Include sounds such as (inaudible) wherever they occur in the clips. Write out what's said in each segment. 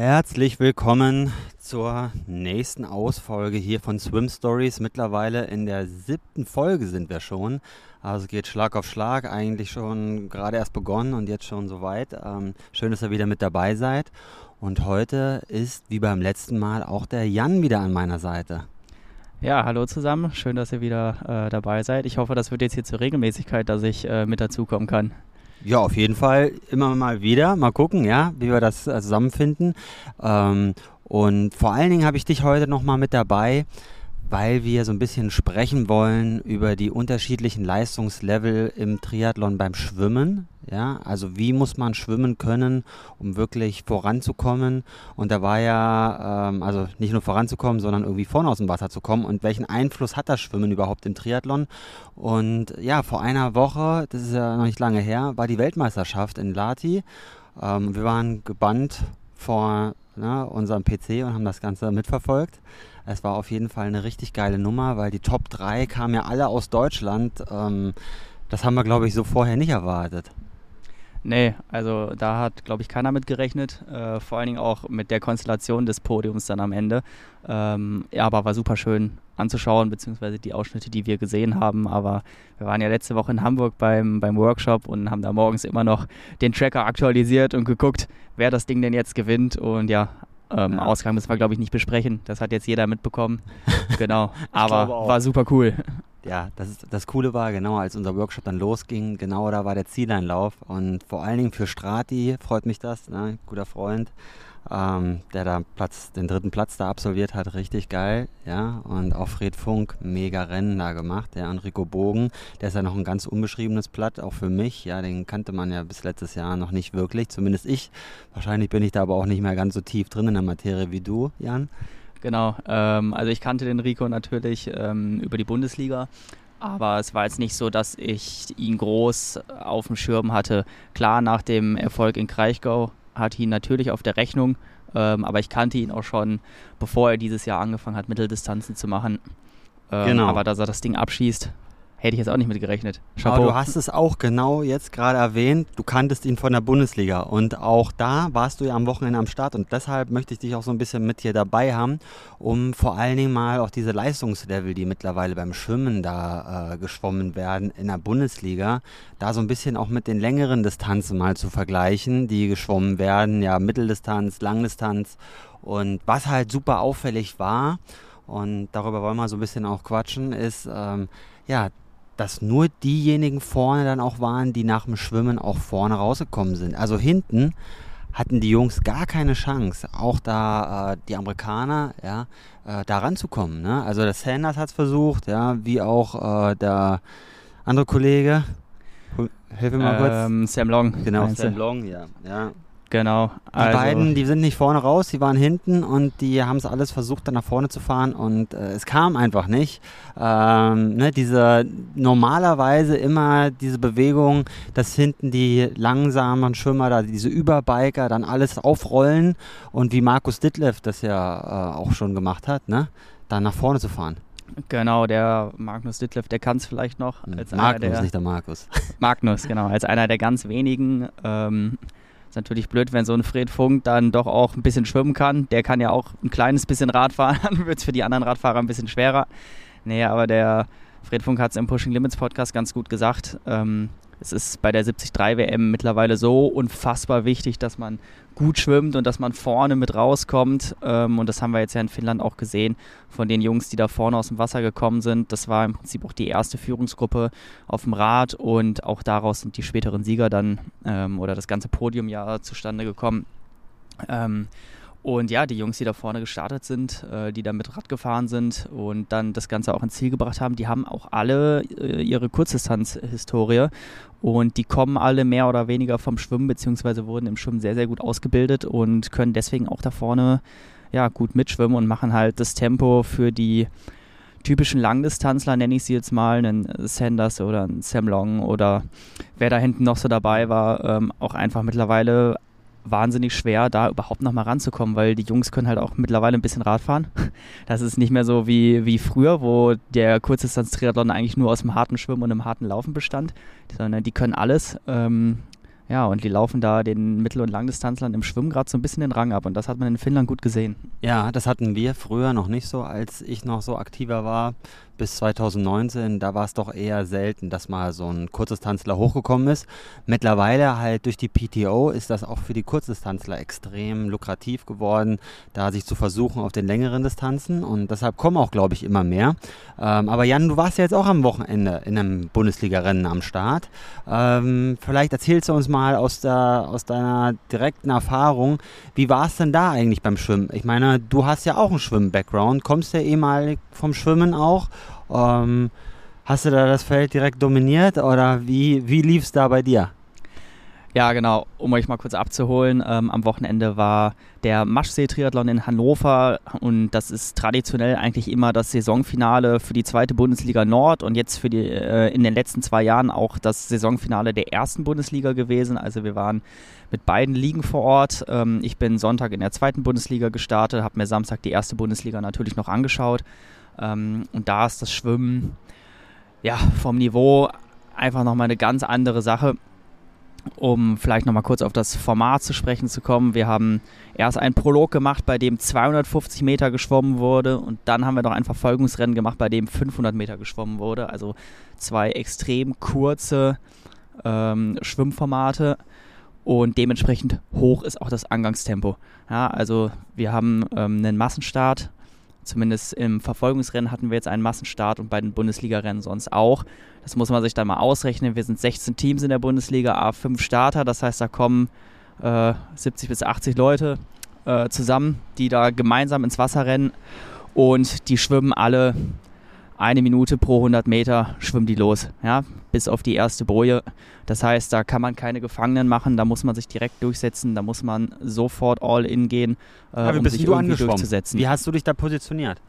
Herzlich willkommen zur nächsten Ausfolge hier von Swim Stories. Mittlerweile in der siebten Folge sind wir schon. Also geht Schlag auf Schlag, eigentlich schon gerade erst begonnen und jetzt schon soweit. Ähm, schön, dass ihr wieder mit dabei seid. Und heute ist, wie beim letzten Mal, auch der Jan wieder an meiner Seite. Ja, hallo zusammen. Schön, dass ihr wieder äh, dabei seid. Ich hoffe, das wird jetzt hier zur Regelmäßigkeit, dass ich äh, mit dazukommen kann. Ja, auf jeden Fall immer mal wieder. Mal gucken, ja, wie wir das äh, zusammenfinden. Ähm, und vor allen Dingen habe ich dich heute nochmal mit dabei, weil wir so ein bisschen sprechen wollen über die unterschiedlichen Leistungslevel im Triathlon beim Schwimmen. Ja, also wie muss man schwimmen können, um wirklich voranzukommen? Und da war ja, ähm, also nicht nur voranzukommen, sondern irgendwie vorne aus dem Wasser zu kommen. Und welchen Einfluss hat das Schwimmen überhaupt im Triathlon? Und ja, vor einer Woche, das ist ja noch nicht lange her, war die Weltmeisterschaft in Lati. Ähm, wir waren gebannt vor ne, unserem PC und haben das Ganze mitverfolgt. Es war auf jeden Fall eine richtig geile Nummer, weil die Top 3 kamen ja alle aus Deutschland. Ähm, das haben wir, glaube ich, so vorher nicht erwartet. Nee, also da hat, glaube ich, keiner mit gerechnet. Äh, vor allen Dingen auch mit der Konstellation des Podiums dann am Ende. Ähm, ja, aber war super schön anzuschauen, beziehungsweise die Ausschnitte, die wir gesehen haben. Aber wir waren ja letzte Woche in Hamburg beim, beim Workshop und haben da morgens immer noch den Tracker aktualisiert und geguckt, wer das Ding denn jetzt gewinnt. Und ja, ähm, ja. Ausgang müssen wir, glaube ich, nicht besprechen. Das hat jetzt jeder mitbekommen. (laughs) genau. Aber war super cool ja, das, ist, das Coole war, genau als unser Workshop dann losging, genau da war der Zieleinlauf. Und vor allen Dingen für Strati freut mich das, ne? guter Freund, ähm, der da Platz, den dritten Platz da absolviert hat, richtig geil. Ja, und auch Fred Funk, mega Rennen da gemacht. Ja, und Rico Bogen, der ist ja noch ein ganz unbeschriebenes Blatt, auch für mich. Ja, den kannte man ja bis letztes Jahr noch nicht wirklich, zumindest ich. Wahrscheinlich bin ich da aber auch nicht mehr ganz so tief drin in der Materie wie du, Jan. Genau, ähm, also ich kannte den Rico natürlich ähm, über die Bundesliga, aber es war jetzt nicht so, dass ich ihn groß auf dem Schirm hatte. Klar, nach dem Erfolg in Kraichgau hatte ich ihn natürlich auf der Rechnung, ähm, aber ich kannte ihn auch schon, bevor er dieses Jahr angefangen hat, Mitteldistanzen zu machen. Ähm, genau. Aber dass er das Ding abschießt, Hätte ich jetzt auch nicht mit gerechnet. Chapeau. Aber du hast es auch genau jetzt gerade erwähnt. Du kanntest ihn von der Bundesliga. Und auch da warst du ja am Wochenende am Start. Und deshalb möchte ich dich auch so ein bisschen mit hier dabei haben, um vor allen Dingen mal auch diese Leistungslevel, die mittlerweile beim Schwimmen da äh, geschwommen werden in der Bundesliga, da so ein bisschen auch mit den längeren Distanzen mal zu vergleichen, die geschwommen werden. Ja, Mitteldistanz, Langdistanz. Und was halt super auffällig war, und darüber wollen wir so ein bisschen auch quatschen, ist, ähm, ja, dass nur diejenigen vorne dann auch waren, die nach dem Schwimmen auch vorne rausgekommen sind. Also hinten hatten die Jungs gar keine Chance, auch da äh, die Amerikaner, ja, äh, da ranzukommen. Ne? Also der Sanders hat es versucht, ja, wie auch äh, der andere Kollege. Hilf mir mal ähm, kurz. Sam Long. Genau, Sam Long, ja. ja. Genau. Die also beiden, die sind nicht vorne raus, die waren hinten und die haben es alles versucht, dann nach vorne zu fahren und äh, es kam einfach nicht. Ähm, ne, diese normalerweise immer diese Bewegung, dass hinten die langsamen Schwimmer, da diese Überbiker dann alles aufrollen und wie Markus Ditlev das ja äh, auch schon gemacht hat, ne, dann nach vorne zu fahren. Genau, der Magnus Ditlev, der kann es vielleicht noch. Als Magnus, der, nicht der Markus. (laughs) Magnus, genau, als einer der ganz wenigen. Ähm, ist natürlich blöd, wenn so ein Fred Funk dann doch auch ein bisschen schwimmen kann. Der kann ja auch ein kleines bisschen Rad fahren, (laughs) dann wird es für die anderen Radfahrer ein bisschen schwerer. Nee, aber der Fred Funk hat es im Pushing Limits Podcast ganz gut gesagt. Ähm, es ist bei der 73 WM mittlerweile so unfassbar wichtig, dass man gut schwimmt und dass man vorne mit rauskommt. Ähm, und das haben wir jetzt ja in Finnland auch gesehen von den Jungs, die da vorne aus dem Wasser gekommen sind. Das war im Prinzip auch die erste Führungsgruppe auf dem Rad und auch daraus sind die späteren Sieger dann ähm, oder das ganze Podium ja zustande gekommen. Ähm, und ja, die Jungs, die da vorne gestartet sind, äh, die da mit Rad gefahren sind und dann das Ganze auch ins Ziel gebracht haben, die haben auch alle äh, ihre Kurzdistanz-Historie. Und die kommen alle mehr oder weniger vom Schwimmen, beziehungsweise wurden im Schwimmen sehr, sehr gut ausgebildet und können deswegen auch da vorne ja, gut mitschwimmen und machen halt das Tempo für die typischen Langdistanzler, nenne ich sie jetzt mal, einen Sanders oder einen Sam Long oder wer da hinten noch so dabei war, ähm, auch einfach mittlerweile wahnsinnig schwer, da überhaupt noch mal ranzukommen, weil die Jungs können halt auch mittlerweile ein bisschen Rad fahren. (laughs) Das ist nicht mehr so wie, wie früher, wo der Kurzdistanz-Triathlon eigentlich nur aus dem harten Schwimmen und dem harten Laufen bestand, sondern die können alles. Ähm, Ja, und die laufen da den Mittel- und Langdistanzlern im Schwimmen gerade so ein bisschen den Rang ab und das hat man in Finnland gut gesehen. Ja, das hatten wir früher noch nicht so, als ich noch so aktiver war bis 2019, da war es doch eher selten, dass mal so ein Kurzdistanzler hochgekommen ist. Mittlerweile halt durch die PTO ist das auch für die Kurzdistanzler extrem lukrativ geworden, da sich zu versuchen auf den längeren Distanzen und deshalb kommen auch, glaube ich, immer mehr. Ähm, aber Jan, du warst ja jetzt auch am Wochenende in einem Bundesliga-Rennen am Start. Ähm, vielleicht erzählst du uns mal aus, der, aus deiner direkten Erfahrung, wie war es denn da eigentlich beim Schwimmen? Ich meine, du hast ja auch einen Schwimmen-Background, kommst ja ehemalig vom Schwimmen auch ähm, hast du da das Feld direkt dominiert oder wie, wie lief es da bei dir? Ja, genau. Um euch mal kurz abzuholen, ähm, am Wochenende war der Maschsee-Triathlon in Hannover und das ist traditionell eigentlich immer das Saisonfinale für die zweite Bundesliga Nord und jetzt für die äh, in den letzten zwei Jahren auch das Saisonfinale der ersten Bundesliga gewesen. Also wir waren mit beiden Ligen vor Ort. Ähm, ich bin Sonntag in der zweiten Bundesliga gestartet, habe mir Samstag die erste Bundesliga natürlich noch angeschaut ähm, und da ist das Schwimmen ja vom Niveau einfach nochmal eine ganz andere Sache. Um vielleicht nochmal kurz auf das Format zu sprechen zu kommen. Wir haben erst einen Prolog gemacht, bei dem 250 Meter geschwommen wurde und dann haben wir noch ein Verfolgungsrennen gemacht, bei dem 500 Meter geschwommen wurde. Also zwei extrem kurze ähm, Schwimmformate und dementsprechend hoch ist auch das Angangstempo. Ja, also wir haben ähm, einen Massenstart Zumindest im Verfolgungsrennen hatten wir jetzt einen Massenstart und bei den Bundesliga-Rennen sonst auch. Das muss man sich dann mal ausrechnen. Wir sind 16 Teams in der Bundesliga, A5 Starter. Das heißt, da kommen äh, 70 bis 80 Leute äh, zusammen, die da gemeinsam ins Wasser rennen. Und die schwimmen alle eine Minute pro 100 Meter schwimmen die los, ja, bis auf die erste Boje. Das heißt, da kann man keine Gefangenen machen, da muss man sich direkt durchsetzen, da muss man sofort all in gehen, äh, ja, um sich irgendwie durchzusetzen. Wie hast du dich da positioniert?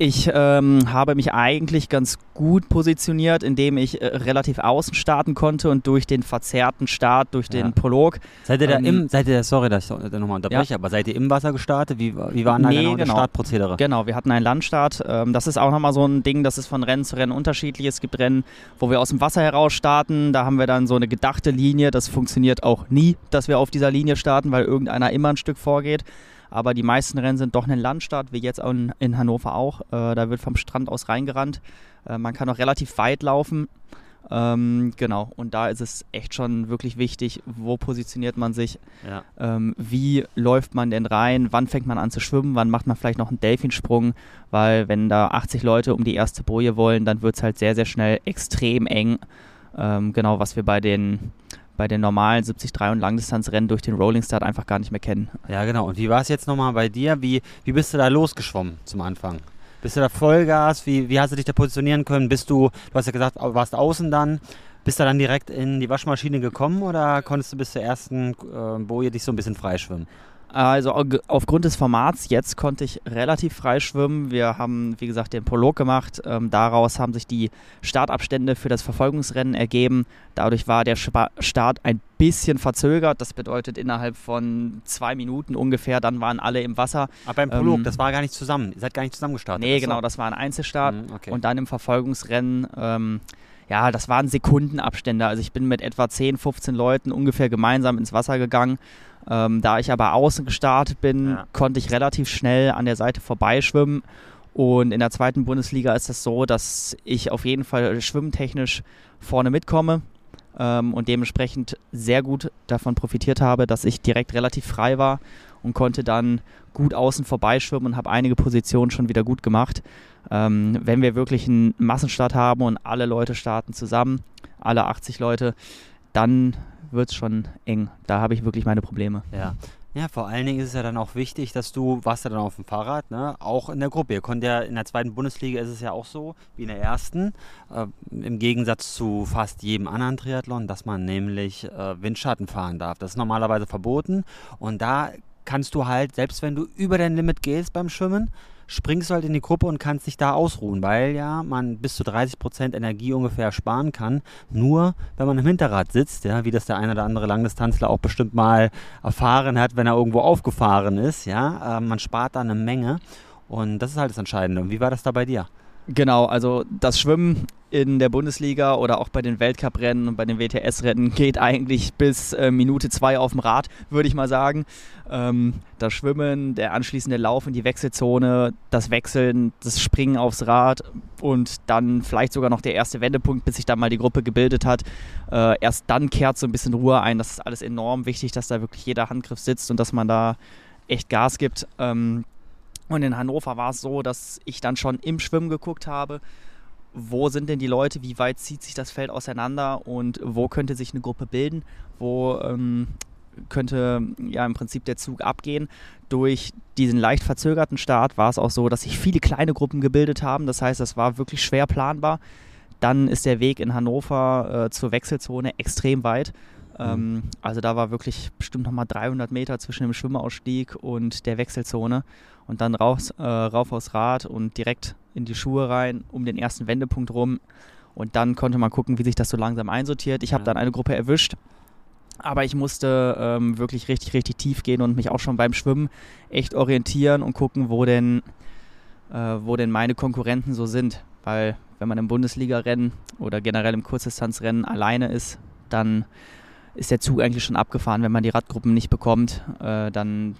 Ich ähm, habe mich eigentlich ganz gut positioniert, indem ich äh, relativ außen starten konnte und durch den verzerrten Start, durch ja. den Prolog. Seid ihr da ähm, im, seid ihr, sorry, dass ich da nochmal unterbreche, ja. aber seid ihr im Wasser gestartet? Wie, wie waren da nee, genau, genau das Startprozedere? Genau, wir hatten einen Landstart. Ähm, das ist auch nochmal so ein Ding, das ist von Rennen zu Rennen unterschiedlich. Es gibt Rennen, wo wir aus dem Wasser heraus starten. Da haben wir dann so eine gedachte Linie. Das funktioniert auch nie, dass wir auf dieser Linie starten, weil irgendeiner immer ein Stück vorgeht aber die meisten Rennen sind doch ein Landstart, wie jetzt in, in Hannover auch. Äh, da wird vom Strand aus reingerannt. Äh, man kann auch relativ weit laufen. Ähm, genau, und da ist es echt schon wirklich wichtig, wo positioniert man sich, ja. ähm, wie läuft man denn rein, wann fängt man an zu schwimmen, wann macht man vielleicht noch einen Delfinsprung, weil wenn da 80 Leute um die erste Boje wollen, dann wird es halt sehr, sehr schnell extrem eng. Ähm, genau, was wir bei den bei den normalen 73 und Langdistanzrennen durch den Rolling Start einfach gar nicht mehr kennen. Ja, genau. Und wie war es jetzt nochmal bei dir? Wie, wie bist du da losgeschwommen zum Anfang? Bist du da Vollgas? Wie, wie hast du dich da positionieren können? Bist du, du hast ja gesagt, warst außen dann. Bist du dann direkt in die Waschmaschine gekommen oder konntest du bis zur ersten äh, Boje dich so ein bisschen freischwimmen? Also aufgrund des Formats jetzt konnte ich relativ frei schwimmen. Wir haben, wie gesagt, den Prolog gemacht. Ähm, daraus haben sich die Startabstände für das Verfolgungsrennen ergeben. Dadurch war der Start ein bisschen verzögert. Das bedeutet innerhalb von zwei Minuten ungefähr, dann waren alle im Wasser. Aber beim Prolog, ähm, das war gar nicht zusammen. Ihr seid gar nicht zusammen gestartet. Nee, genau, das war ein Einzelstart. Mhm, okay. Und dann im Verfolgungsrennen. Ähm, ja, das waren Sekundenabstände. Also ich bin mit etwa 10, 15 Leuten ungefähr gemeinsam ins Wasser gegangen. Ähm, da ich aber außen gestartet bin, ja. konnte ich relativ schnell an der Seite vorbeischwimmen. Und in der zweiten Bundesliga ist es so, dass ich auf jeden Fall schwimmtechnisch vorne mitkomme ähm, und dementsprechend sehr gut davon profitiert habe, dass ich direkt relativ frei war und konnte dann gut außen vorbeischwimmen und habe einige Positionen schon wieder gut gemacht. Ähm, wenn wir wirklich einen Massenstart haben und alle Leute starten zusammen, alle 80 Leute, dann wird es schon eng. Da habe ich wirklich meine Probleme. Ja. Ja, vor allen Dingen ist es ja dann auch wichtig, dass du, warst ja dann auf dem Fahrrad, ne? auch in der Gruppe. Ihr könnt ja in der zweiten Bundesliga ist es ja auch so wie in der ersten, äh, im Gegensatz zu fast jedem anderen Triathlon, dass man nämlich äh, Windschatten fahren darf. Das ist normalerweise verboten und da kannst du halt, selbst wenn du über dein Limit gehst beim Schwimmen, springst du halt in die Gruppe und kannst dich da ausruhen, weil ja man bis zu 30% Energie ungefähr sparen kann, nur wenn man im Hinterrad sitzt, ja, wie das der eine oder andere Langdistanzler auch bestimmt mal erfahren hat, wenn er irgendwo aufgefahren ist, ja, äh, man spart da eine Menge und das ist halt das Entscheidende. Und wie war das da bei dir? Genau, also das Schwimmen in der Bundesliga oder auch bei den Weltcuprennen und bei den WTS-Rennen geht eigentlich bis äh, Minute zwei auf dem Rad, würde ich mal sagen. Ähm, das Schwimmen, der anschließende Lauf in die Wechselzone, das Wechseln, das Springen aufs Rad und dann vielleicht sogar noch der erste Wendepunkt, bis sich dann mal die Gruppe gebildet hat. Äh, erst dann kehrt so ein bisschen Ruhe ein. Das ist alles enorm wichtig, dass da wirklich jeder Handgriff sitzt und dass man da echt Gas gibt. Ähm, und in Hannover war es so, dass ich dann schon im Schwimmen geguckt habe, wo sind denn die Leute, wie weit zieht sich das Feld auseinander und wo könnte sich eine Gruppe bilden, wo ähm, könnte ja im Prinzip der Zug abgehen. Durch diesen leicht verzögerten Start war es auch so, dass sich viele kleine Gruppen gebildet haben. Das heißt, das war wirklich schwer planbar. Dann ist der Weg in Hannover äh, zur Wechselzone extrem weit. Mhm. Ähm, also da war wirklich bestimmt nochmal 300 Meter zwischen dem Schwimmausstieg und der Wechselzone. Und dann raus, äh, rauf aufs Rad und direkt in die Schuhe rein, um den ersten Wendepunkt rum. Und dann konnte man gucken, wie sich das so langsam einsortiert. Ich habe dann eine Gruppe erwischt, aber ich musste ähm, wirklich richtig, richtig tief gehen und mich auch schon beim Schwimmen echt orientieren und gucken, wo denn, äh, wo denn meine Konkurrenten so sind. Weil wenn man im Bundesliga-Rennen oder generell im Kurzdistanzrennen alleine ist, dann ist der Zug eigentlich schon abgefahren. Wenn man die Radgruppen nicht bekommt, äh, dann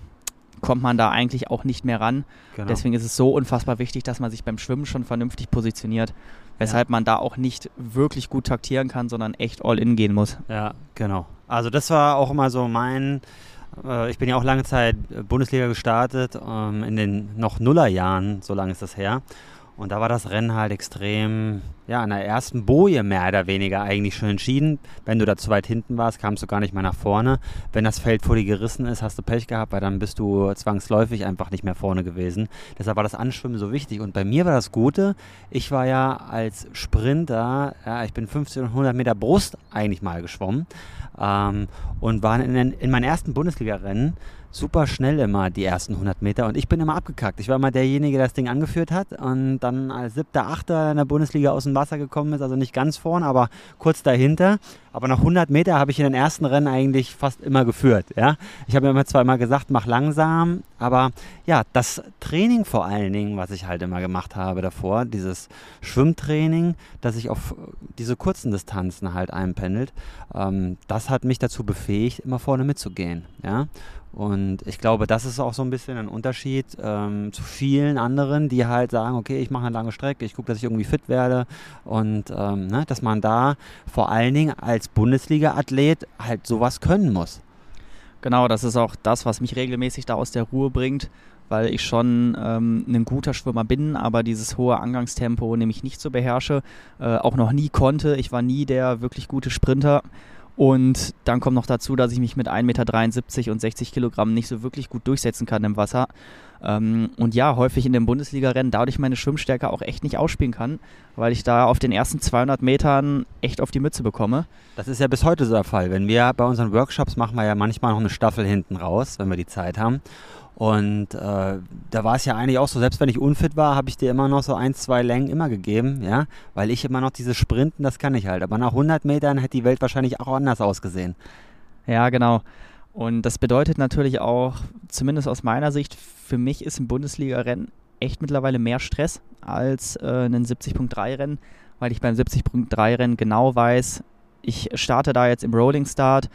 kommt man da eigentlich auch nicht mehr ran. Genau. Deswegen ist es so unfassbar wichtig, dass man sich beim Schwimmen schon vernünftig positioniert, weshalb ja. man da auch nicht wirklich gut taktieren kann, sondern echt all in gehen muss. Ja, genau. Also das war auch immer so mein, äh, ich bin ja auch lange Zeit Bundesliga gestartet, ähm, in den noch Nullerjahren, so lange ist das her. Und da war das Rennen halt extrem, ja, an der ersten Boje mehr oder weniger eigentlich schon entschieden. Wenn du da zu weit hinten warst, kamst du gar nicht mehr nach vorne. Wenn das Feld vor dir gerissen ist, hast du Pech gehabt, weil dann bist du zwangsläufig einfach nicht mehr vorne gewesen. Deshalb war das Anschwimmen so wichtig. Und bei mir war das Gute, ich war ja als Sprinter, ja, ich bin 1500 Meter Brust eigentlich mal geschwommen ähm, und war in, in meinen ersten Bundesliga-Rennen super schnell immer die ersten 100 Meter und ich bin immer abgekackt. Ich war immer derjenige, der das Ding angeführt hat und dann als siebter, achter in der Bundesliga aus dem Wasser gekommen ist, also nicht ganz vorn, aber kurz dahinter. Aber nach 100 Meter habe ich in den ersten Rennen eigentlich fast immer geführt. Ja? Ich habe mir immer immer gesagt, mach langsam, aber ja, das Training vor allen Dingen, was ich halt immer gemacht habe davor, dieses Schwimmtraining, das sich auf diese kurzen Distanzen halt einpendelt, ähm, das hat mich dazu befähigt, immer vorne mitzugehen. Ja? Und ich glaube, das ist auch so ein bisschen ein Unterschied ähm, zu vielen anderen, die halt sagen, okay, ich mache eine lange Strecke, ich gucke, dass ich irgendwie fit werde und ähm, ne, dass man da vor allen Dingen als Bundesliga-Athlet halt sowas können muss. Genau, das ist auch das, was mich regelmäßig da aus der Ruhe bringt, weil ich schon ähm, ein guter Schwimmer bin, aber dieses hohe Angangstempo nämlich nicht so beherrsche, äh, auch noch nie konnte. Ich war nie der wirklich gute Sprinter und dann kommt noch dazu, dass ich mich mit 1,73 Meter und 60 Kilogramm nicht so wirklich gut durchsetzen kann im Wasser. Ähm, und ja, häufig in den Bundesliga-Rennen dadurch meine Schwimmstärke auch echt nicht ausspielen kann, weil ich da auf den ersten 200 Metern echt auf die Mütze bekomme. Das ist ja bis heute so der Fall. Wenn wir bei unseren Workshops machen wir ja manchmal noch eine Staffel hinten raus, wenn wir die Zeit haben. Und äh, da war es ja eigentlich auch so, selbst wenn ich unfit war, habe ich dir immer noch so ein, zwei Längen immer gegeben, ja, weil ich immer noch dieses Sprinten, das kann ich halt. Aber nach 100 Metern hätte die Welt wahrscheinlich auch anders ausgesehen. Ja, genau. Und das bedeutet natürlich auch, zumindest aus meiner Sicht, für mich ist ein Bundesliga-Rennen echt mittlerweile mehr Stress als äh, ein 70.3-Rennen, weil ich beim 70.3-Rennen genau weiß, ich starte da jetzt im Rolling Start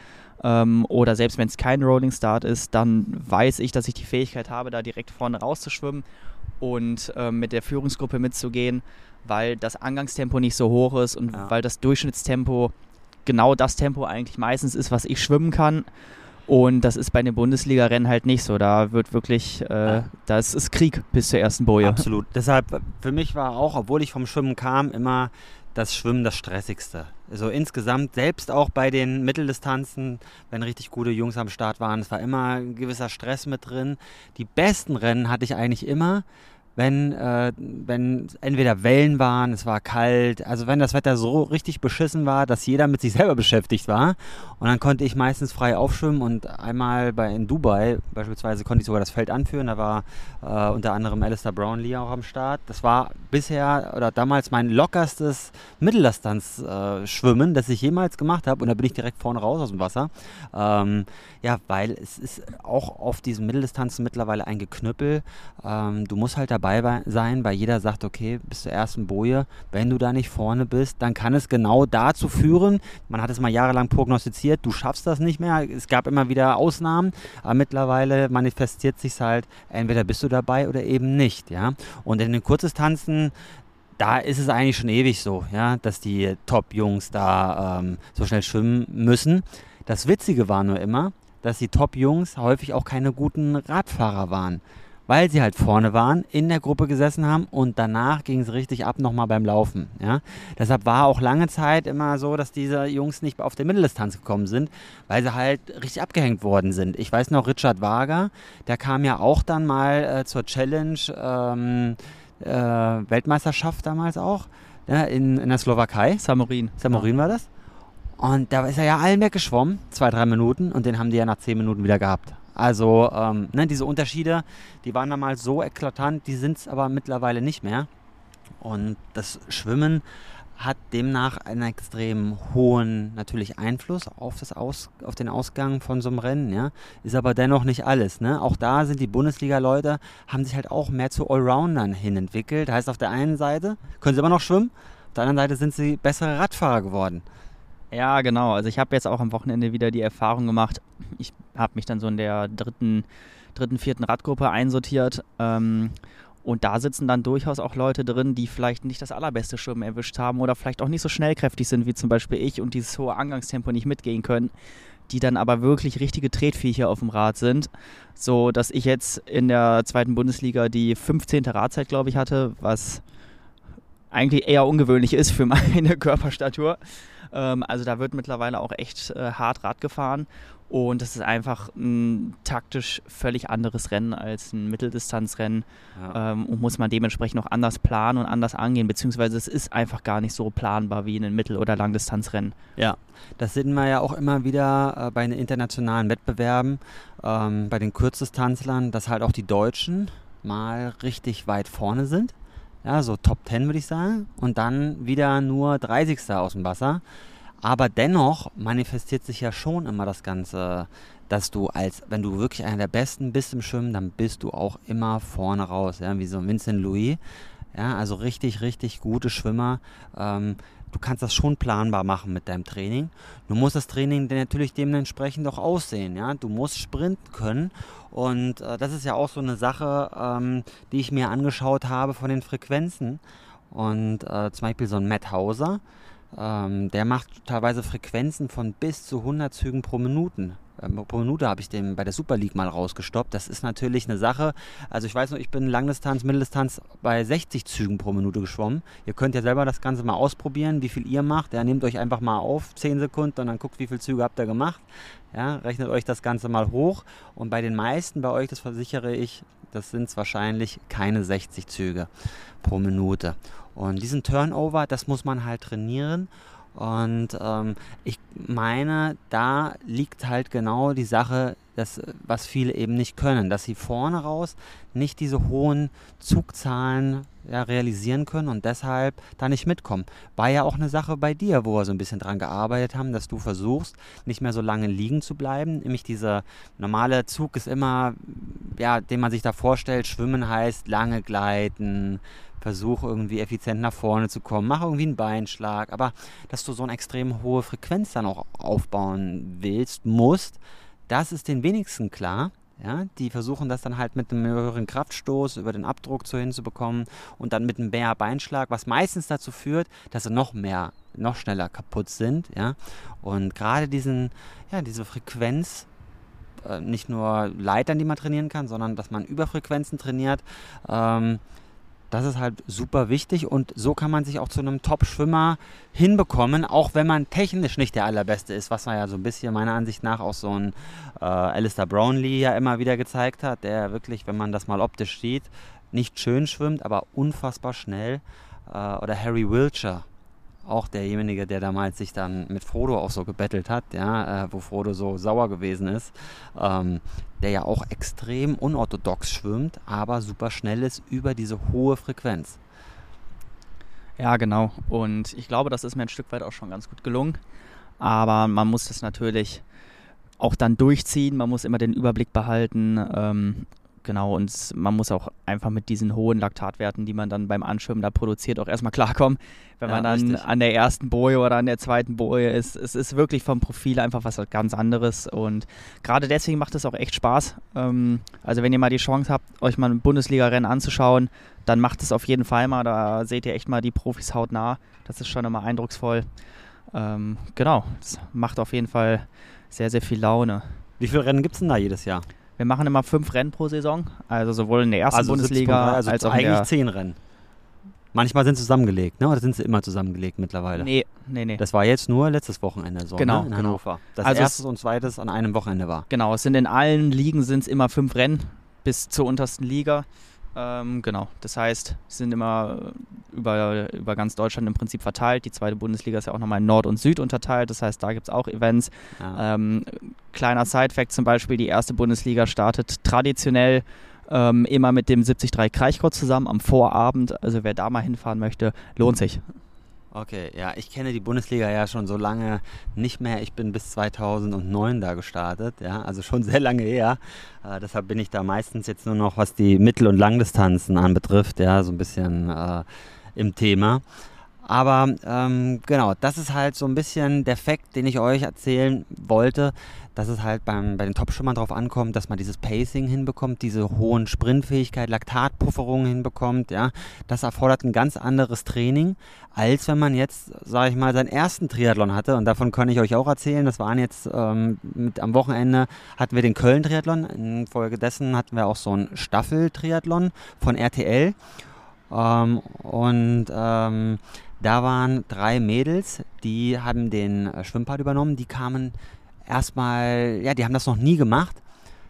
ähm, oder selbst wenn es kein Rolling Start ist, dann weiß ich, dass ich die Fähigkeit habe, da direkt vorne rauszuschwimmen und ähm, mit der Führungsgruppe mitzugehen, weil das Angangstempo nicht so hoch ist und ja. weil das Durchschnittstempo genau das Tempo eigentlich meistens ist, was ich schwimmen kann. Und das ist bei den Bundesliga-Rennen halt nicht so. Da wird wirklich, äh, das ist Krieg bis zur ersten Boje. Absolut. Deshalb, für mich war auch, obwohl ich vom Schwimmen kam, immer das Schwimmen das Stressigste. Also insgesamt, selbst auch bei den Mitteldistanzen, wenn richtig gute Jungs am Start waren, es war immer ein gewisser Stress mit drin. Die besten Rennen hatte ich eigentlich immer, wenn, äh, wenn entweder Wellen waren, es war kalt, also wenn das Wetter so richtig beschissen war, dass jeder mit sich selber beschäftigt war. Und dann konnte ich meistens frei aufschwimmen und einmal bei, in Dubai beispielsweise konnte ich sogar das Feld anführen. Da war äh, unter anderem Alistair Brownlee auch am Start. Das war bisher oder damals mein lockerstes Mitteldistanz-Schwimmen, äh, das ich jemals gemacht habe. Und da bin ich direkt vorne raus aus dem Wasser. Ähm, ja, weil es ist auch auf diesen Mitteldistanzen mittlerweile ein Geknüppel. Ähm, du musst halt dabei dabei sein, weil jeder sagt, okay, bis zur ersten Boje, wenn du da nicht vorne bist, dann kann es genau dazu führen, man hat es mal jahrelang prognostiziert, du schaffst das nicht mehr. Es gab immer wieder Ausnahmen, aber mittlerweile manifestiert sich halt, entweder bist du dabei oder eben nicht, ja. Und in den Kurzdistanzen, da ist es eigentlich schon ewig so, ja, dass die Top-Jungs da ähm, so schnell schwimmen müssen. Das Witzige war nur immer, dass die Top-Jungs häufig auch keine guten Radfahrer waren, weil sie halt vorne waren, in der Gruppe gesessen haben und danach ging es richtig ab nochmal beim Laufen. Ja? Deshalb war auch lange Zeit immer so, dass diese Jungs nicht auf der Mitteldistanz gekommen sind, weil sie halt richtig abgehängt worden sind. Ich weiß noch, Richard Wager, der kam ja auch dann mal äh, zur Challenge ähm, äh, Weltmeisterschaft damals auch. Ja, in, in der Slowakei. Samorin. Samorin ja. war das. Und da ist er ja allen weggeschwommen, zwei, drei Minuten, und den haben die ja nach zehn Minuten wieder gehabt. Also ähm, ne, diese Unterschiede, die waren damals so eklatant, die sind es aber mittlerweile nicht mehr. Und das Schwimmen hat demnach einen extrem hohen natürlich Einfluss auf, das Aus, auf den Ausgang von so einem Rennen, ja. Ist aber dennoch nicht alles. Ne? Auch da sind die Bundesliga-Leute, haben sich halt auch mehr zu Allroundern hin entwickelt. Heißt auf der einen Seite können sie immer noch schwimmen, auf der anderen Seite sind sie bessere Radfahrer geworden. Ja, genau. Also ich habe jetzt auch am Wochenende wieder die Erfahrung gemacht. Ich habe mich dann so in der dritten, dritten, vierten Radgruppe einsortiert. Ähm, und da sitzen dann durchaus auch Leute drin, die vielleicht nicht das allerbeste Schwimmen erwischt haben oder vielleicht auch nicht so schnellkräftig sind wie zum Beispiel ich und dieses hohe Angangstempo nicht mitgehen können, die dann aber wirklich richtige Tretviecher auf dem Rad sind. So dass ich jetzt in der zweiten Bundesliga die 15. Radzeit, glaube ich, hatte, was eigentlich eher ungewöhnlich ist für (laughs) meine Körperstatur. Ähm, also da wird mittlerweile auch echt äh, hart Rad gefahren. Und das ist einfach ein taktisch völlig anderes Rennen als ein Mitteldistanzrennen. Ja. Ähm, und muss man dementsprechend auch anders planen und anders angehen. Beziehungsweise es ist einfach gar nicht so planbar wie in einem Mittel- oder Langdistanzrennen. Ja, das sehen wir ja auch immer wieder äh, bei den internationalen Wettbewerben, ähm, bei den Kurzdistanzlern, dass halt auch die Deutschen mal richtig weit vorne sind ja, so Top 10 würde ich sagen. Und dann wieder nur 30. aus dem Wasser. Aber dennoch manifestiert sich ja schon immer das Ganze, dass du als, wenn du wirklich einer der Besten bist im Schwimmen, dann bist du auch immer vorne raus. Ja, wie so Vincent Louis. Ja, also richtig, richtig gute Schwimmer. Ähm, du kannst das schon planbar machen mit deinem Training. Du musst das Training natürlich dementsprechend auch aussehen. Ja? Du musst sprinten können. Und äh, das ist ja auch so eine Sache, ähm, die ich mir angeschaut habe von den Frequenzen. Und äh, zum Beispiel so ein Matt Hauser, ähm, der macht teilweise Frequenzen von bis zu 100 Zügen pro Minute. Ähm, pro Minute habe ich den bei der Super League mal rausgestoppt. Das ist natürlich eine Sache. Also ich weiß noch, ich bin Langdistanz, Mitteldistanz bei 60 Zügen pro Minute geschwommen. Ihr könnt ja selber das Ganze mal ausprobieren, wie viel ihr macht. Ja, nehmt euch einfach mal auf, 10 Sekunden und dann guckt, wie viele Züge habt ihr gemacht. Ja, rechnet euch das Ganze mal hoch. Und bei den meisten bei euch, das versichere ich, das sind es wahrscheinlich keine 60 Züge pro Minute. Und diesen Turnover, das muss man halt trainieren. Und ähm, ich meine, da liegt halt genau die Sache, das, was viele eben nicht können, dass sie vorne raus nicht diese hohen Zugzahlen ja, realisieren können und deshalb da nicht mitkommen. War ja auch eine Sache bei dir, wo wir so ein bisschen dran gearbeitet haben, dass du versuchst, nicht mehr so lange liegen zu bleiben. Nämlich dieser normale Zug ist immer, ja, den man sich da vorstellt, Schwimmen heißt lange gleiten, versuch irgendwie effizient nach vorne zu kommen, mach irgendwie einen Beinschlag, aber dass du so eine extrem hohe Frequenz dann auch aufbauen willst, musst, das ist den wenigsten klar. Ja, die versuchen das dann halt mit einem höheren Kraftstoß über den Abdruck so hinzubekommen und dann mit einem mehr Beinschlag, was meistens dazu führt, dass sie noch mehr, noch schneller kaputt sind. Ja, und gerade diesen, ja, diese Frequenz äh, nicht nur Leitern, die man trainieren kann, sondern dass man Überfrequenzen trainiert. Ähm, das ist halt super wichtig und so kann man sich auch zu einem Top-Schwimmer hinbekommen, auch wenn man technisch nicht der Allerbeste ist, was man ja so ein bisschen meiner Ansicht nach auch so ein äh, Alistair Brownlee ja immer wieder gezeigt hat, der wirklich, wenn man das mal optisch sieht, nicht schön schwimmt, aber unfassbar schnell. Äh, oder Harry Wiltshire, auch derjenige, der damals sich dann mit Frodo auch so gebettelt hat, ja, äh, wo Frodo so sauer gewesen ist, ähm, der ja auch extrem unorthodox schwimmt, aber super schnell ist über diese hohe Frequenz. Ja, genau. Und ich glaube, das ist mir ein Stück weit auch schon ganz gut gelungen. Aber man muss das natürlich auch dann durchziehen. Man muss immer den Überblick behalten. Ähm, Genau, und man muss auch einfach mit diesen hohen Laktatwerten, die man dann beim Anschwimmen da produziert, auch erstmal klarkommen. Wenn ja, man dann richtig. an der ersten Boje oder an der zweiten Boje ist, es ist wirklich vom Profil einfach was ganz anderes. Und gerade deswegen macht es auch echt Spaß. Ähm, also wenn ihr mal die Chance habt, euch mal ein Bundesliga-Rennen anzuschauen, dann macht es auf jeden Fall mal. Da seht ihr echt mal die Profis hautnah. Das ist schon immer eindrucksvoll. Ähm, genau, das macht auf jeden Fall sehr, sehr viel Laune. Wie viele Rennen gibt es denn da jedes Jahr? Wir machen immer fünf Rennen pro Saison, also sowohl in der ersten also Bundesliga also als auch eigentlich in der zehn Rennen. Manchmal sind sie zusammengelegt, ne? Oder sind sie immer zusammengelegt mittlerweile? Nee, nee, nee. Das war jetzt nur letztes Wochenende so, genau, ne? in genau. Hannover. Das also erstes und zweites an einem Wochenende war. Genau, es sind in allen Ligen sind es immer fünf Rennen bis zur untersten Liga. Ähm, genau, das heißt, sie sind immer äh, über, über ganz Deutschland im Prinzip verteilt. Die zweite Bundesliga ist ja auch nochmal in Nord und Süd unterteilt, das heißt, da gibt es auch Events. Ja. Ähm, kleiner Side-Fact zum Beispiel, die erste Bundesliga startet traditionell ähm, immer mit dem 73 Kraichgott zusammen am Vorabend. Also wer da mal hinfahren möchte, lohnt sich. Okay, ja, ich kenne die Bundesliga ja schon so lange nicht mehr. Ich bin bis 2009 da gestartet, ja, also schon (laughs) sehr lange her. Äh, deshalb bin ich da meistens jetzt nur noch, was die Mittel- und Langdistanzen anbetrifft, ja, so ein bisschen äh, im Thema. Aber ähm, genau, das ist halt so ein bisschen der Fakt, den ich euch erzählen wollte, dass es halt beim, bei den Top-Schwimmern darauf ankommt, dass man dieses Pacing hinbekommt, diese hohen Sprintfähigkeit, Laktatpufferungen hinbekommt. Ja, das erfordert ein ganz anderes Training, als wenn man jetzt, sage ich mal, seinen ersten Triathlon hatte. Und davon kann ich euch auch erzählen. Das waren jetzt ähm, mit, am Wochenende hatten wir den Köln-Triathlon. Infolgedessen hatten wir auch so einen Staffel-Triathlon von RTL. Ähm, und ähm, da waren drei Mädels, die haben den äh, Schwimmpart übernommen. Die kamen erstmal, ja, die haben das noch nie gemacht.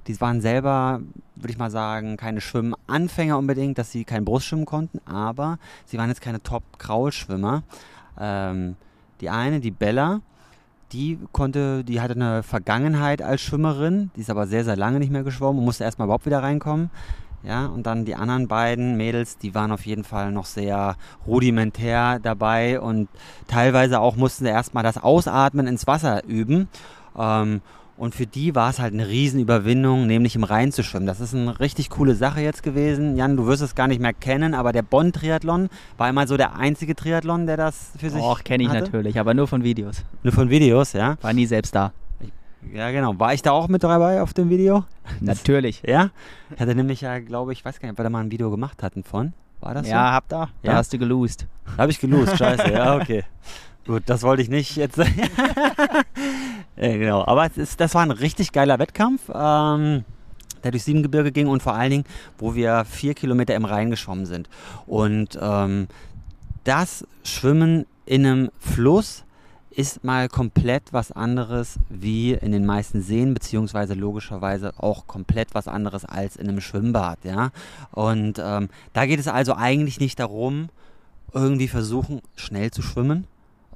Die waren selber, würde ich mal sagen, keine Schwimmanfänger unbedingt, dass sie kein Brustschwimmen konnten, aber sie waren jetzt keine Top-Kraulschwimmer. Ähm, die eine, die Bella, die konnte, die hatte eine Vergangenheit als Schwimmerin, die ist aber sehr, sehr lange nicht mehr geschwommen und musste erstmal überhaupt wieder reinkommen. Ja, und dann die anderen beiden Mädels, die waren auf jeden Fall noch sehr rudimentär dabei und teilweise auch mussten sie erstmal das Ausatmen ins Wasser üben. Ähm, und für die war es halt eine Riesenüberwindung, nämlich im Rhein zu schwimmen. Das ist eine richtig coole Sache jetzt gewesen. Jan, du wirst es gar nicht mehr kennen, aber der Bonn-Triathlon war immer so der einzige Triathlon, der das für sich Och, kenne ich hatte. natürlich, aber nur von Videos. Nur von Videos, ja? War nie selbst da. Ja, genau. War ich da auch mit dabei auf dem Video? Natürlich. Ja? Ich hatte nämlich ja, glaube ich, weiß gar nicht, ob wir da mal ein Video gemacht hatten von. War das ja, so? Ja, hab da. Ja? Da hast du geloost. Da habe ich geloost, scheiße. Ja, (laughs) okay. Gut, das wollte ich nicht jetzt. (laughs) ja, genau. Aber ist, das war ein richtig geiler Wettkampf, ähm, der durch Siebengebirge ging und vor allen Dingen, wo wir vier Kilometer im Rhein geschwommen sind. Und ähm, das Schwimmen in einem Fluss ist mal komplett was anderes wie in den meisten Seen, beziehungsweise logischerweise auch komplett was anderes als in einem Schwimmbad. Ja? Und ähm, da geht es also eigentlich nicht darum, irgendwie versuchen, schnell zu schwimmen,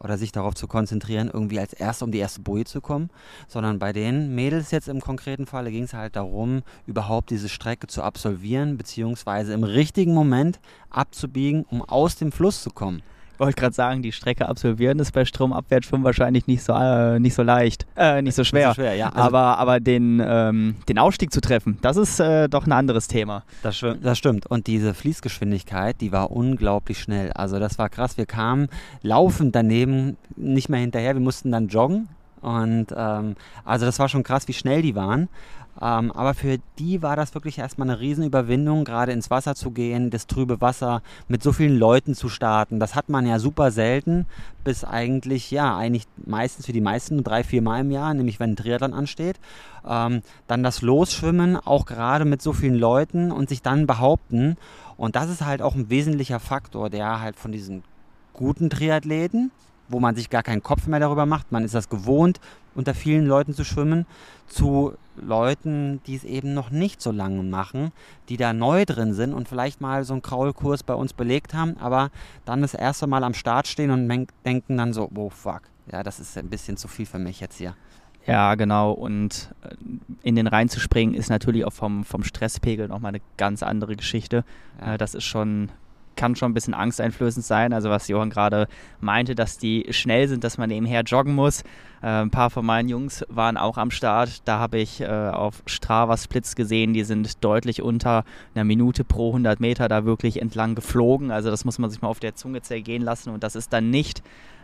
oder sich darauf zu konzentrieren, irgendwie als Erster um die erste Boje zu kommen, sondern bei den Mädels jetzt im konkreten Falle ging es halt darum, überhaupt diese Strecke zu absolvieren, beziehungsweise im richtigen Moment abzubiegen, um aus dem Fluss zu kommen wollte gerade sagen, die Strecke absolvieren ist bei Stromabwärtsschwimmen wahrscheinlich nicht so, äh, nicht so leicht, äh, nicht so schwer. Nicht so schwer ja. also aber aber den, ähm, den Ausstieg zu treffen, das ist äh, doch ein anderes Thema. Das, das stimmt. Und diese Fließgeschwindigkeit, die war unglaublich schnell. Also das war krass. Wir kamen laufend daneben nicht mehr hinterher. Wir mussten dann joggen. Und ähm, also das war schon krass, wie schnell die waren. Ähm, aber für die war das wirklich erstmal eine Riesenüberwindung, gerade ins Wasser zu gehen, das trübe Wasser mit so vielen Leuten zu starten. Das hat man ja super selten, bis eigentlich, ja, eigentlich meistens für die meisten drei, vier Mal im Jahr, nämlich wenn ein Triathlon ansteht. Ähm, dann das Losschwimmen, auch gerade mit so vielen Leuten und sich dann behaupten. Und das ist halt auch ein wesentlicher Faktor, der halt von diesen guten Triathleten, wo man sich gar keinen Kopf mehr darüber macht. Man ist das gewohnt, unter vielen Leuten zu schwimmen, zu Leuten, die es eben noch nicht so lange machen, die da neu drin sind und vielleicht mal so einen Kraulkurs bei uns belegt haben, aber dann das erste Mal am Start stehen und denken dann so, oh fuck, ja, das ist ein bisschen zu viel für mich jetzt hier. Ja, genau. Und äh, in den Rhein zu springen ist natürlich auch vom, vom Stresspegel nochmal eine ganz andere Geschichte. Ja. Äh, das ist schon kann schon ein bisschen angsteinflößend sein. Also was Johann gerade meinte, dass die schnell sind, dass man nebenher joggen muss. Äh, ein paar von meinen Jungs waren auch am Start. Da habe ich äh, auf Strava Splits gesehen, die sind deutlich unter einer Minute pro 100 Meter da wirklich entlang geflogen. Also das muss man sich mal auf der Zunge zergehen lassen. Und das ist dann nicht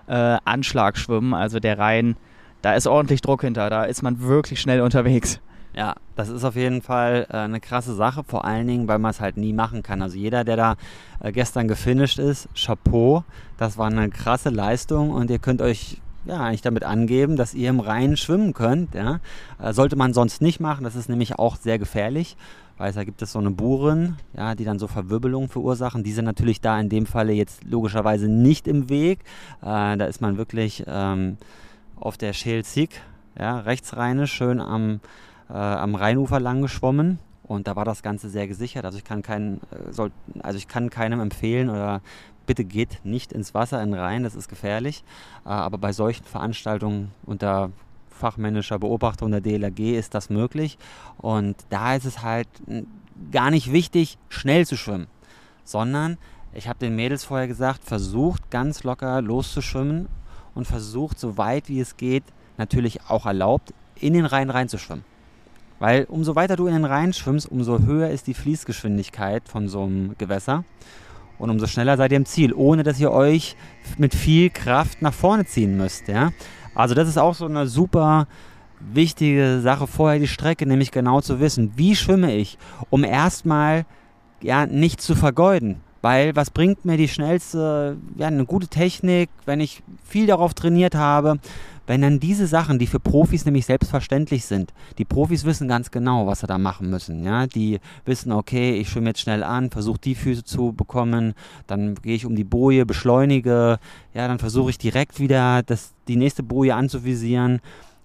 äh, Anschlagschwimmen. Also der Rhein, da ist ordentlich Druck hinter. Da ist man wirklich schnell unterwegs. Ja, das ist auf jeden Fall äh, eine krasse Sache, vor allen Dingen, weil man es halt nie machen kann. Also jeder, der da äh, gestern gefinisht ist, Chapeau, das war eine krasse Leistung und ihr könnt euch ja eigentlich damit angeben, dass ihr im Rhein schwimmen könnt. Ja? Äh, sollte man sonst nicht machen, das ist nämlich auch sehr gefährlich, weil da gibt es so eine Buren, ja, die dann so Verwirbelungen verursachen. Die sind natürlich da in dem Falle jetzt logischerweise nicht im Weg. Äh, da ist man wirklich ähm, auf der Schelsig, ja, rechtsrheinisch, schön am äh, am Rheinufer lang geschwommen und da war das Ganze sehr gesichert. Also ich kann keinen, äh, soll, also ich kann keinem empfehlen oder bitte geht nicht ins Wasser in den Rhein, das ist gefährlich. Äh, aber bei solchen Veranstaltungen unter fachmännischer Beobachtung der DLRG ist das möglich. Und da ist es halt gar nicht wichtig, schnell zu schwimmen, sondern ich habe den Mädels vorher gesagt, versucht ganz locker loszuschwimmen und versucht so weit wie es geht, natürlich auch erlaubt, in den Rhein reinzuschwimmen. Weil umso weiter du in den Rhein schwimmst, umso höher ist die Fließgeschwindigkeit von so einem Gewässer. Und umso schneller seid ihr im Ziel, ohne dass ihr euch mit viel Kraft nach vorne ziehen müsst. Ja? Also das ist auch so eine super wichtige Sache vorher, die Strecke, nämlich genau zu wissen, wie schwimme ich, um erstmal ja, nichts zu vergeuden. Weil was bringt mir die schnellste, ja, eine gute Technik, wenn ich viel darauf trainiert habe, wenn dann diese Sachen, die für Profis nämlich selbstverständlich sind, die Profis wissen ganz genau, was sie da machen müssen. Ja? Die wissen, okay, ich schwimme jetzt schnell an, versuche die Füße zu bekommen, dann gehe ich um die Boje, beschleunige, ja, dann versuche ich direkt wieder das, die nächste Boje anzuvisieren.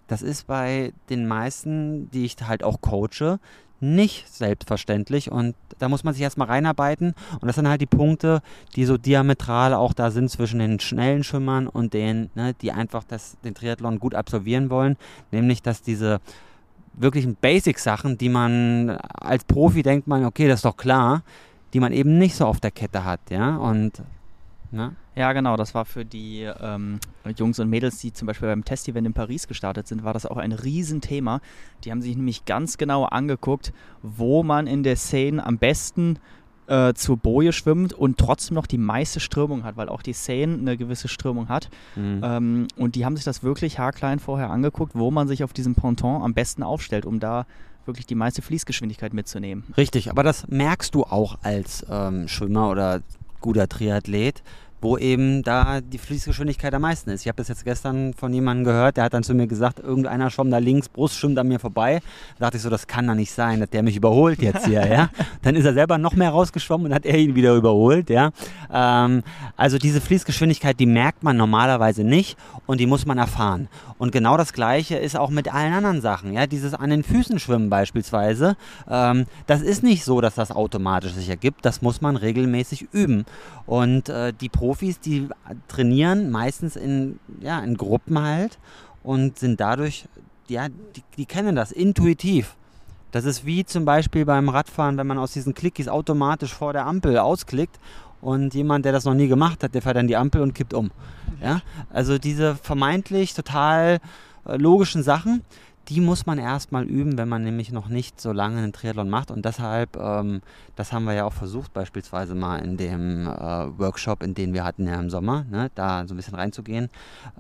Das ist bei den meisten, die ich halt auch coache, nicht selbstverständlich. Und da muss man sich erstmal reinarbeiten. Und das sind halt die Punkte, die so diametral auch da sind zwischen den schnellen Schwimmern und denen, ne, die einfach das, den Triathlon gut absolvieren wollen, nämlich dass diese wirklichen Basic-Sachen, die man als Profi denkt man, okay, das ist doch klar, die man eben nicht so auf der Kette hat, ja. Und Ne? Ja, genau. Das war für die ähm, Jungs und Mädels, die zum Beispiel beim Test-Event in Paris gestartet sind, war das auch ein Riesenthema. Die haben sich nämlich ganz genau angeguckt, wo man in der Szene am besten äh, zur Boje schwimmt und trotzdem noch die meiste Strömung hat, weil auch die Seine eine gewisse Strömung hat. Mhm. Ähm, und die haben sich das wirklich haarklein vorher angeguckt, wo man sich auf diesem Ponton am besten aufstellt, um da wirklich die meiste Fließgeschwindigkeit mitzunehmen. Richtig, aber das merkst du auch als ähm, Schwimmer oder guter Triathlet, wo eben da die Fließgeschwindigkeit am meisten ist. Ich habe das jetzt gestern von jemandem gehört, der hat dann zu mir gesagt, irgendeiner schwamm da links, Brust schwimmt an mir vorbei. Da dachte ich so, das kann doch nicht sein, dass der mich überholt jetzt hier, ja. (laughs) Dann ist er selber noch mehr rausgeschwommen und hat er ihn wieder überholt, ja. Ähm, also diese Fließgeschwindigkeit, die merkt man normalerweise nicht und die muss man erfahren. Und genau das Gleiche ist auch mit allen anderen Sachen, ja. Dieses an den Füßen schwimmen beispielsweise, ähm, das ist nicht so, dass das automatisch sich ergibt. Das muss man regelmäßig üben. Und äh, die Pro Profis, die trainieren meistens in, ja, in Gruppen halt und sind dadurch, ja, die, die kennen das intuitiv. Das ist wie zum Beispiel beim Radfahren, wenn man aus diesen Clickies automatisch vor der Ampel ausklickt und jemand, der das noch nie gemacht hat, der fährt dann die Ampel und kippt um. Ja? Also diese vermeintlich total äh, logischen Sachen, die muss man erstmal üben, wenn man nämlich noch nicht so lange einen Triathlon macht. Und deshalb, ähm, das haben wir ja auch versucht, beispielsweise mal in dem äh, Workshop, in den wir hatten ja im Sommer, ne, da so ein bisschen reinzugehen.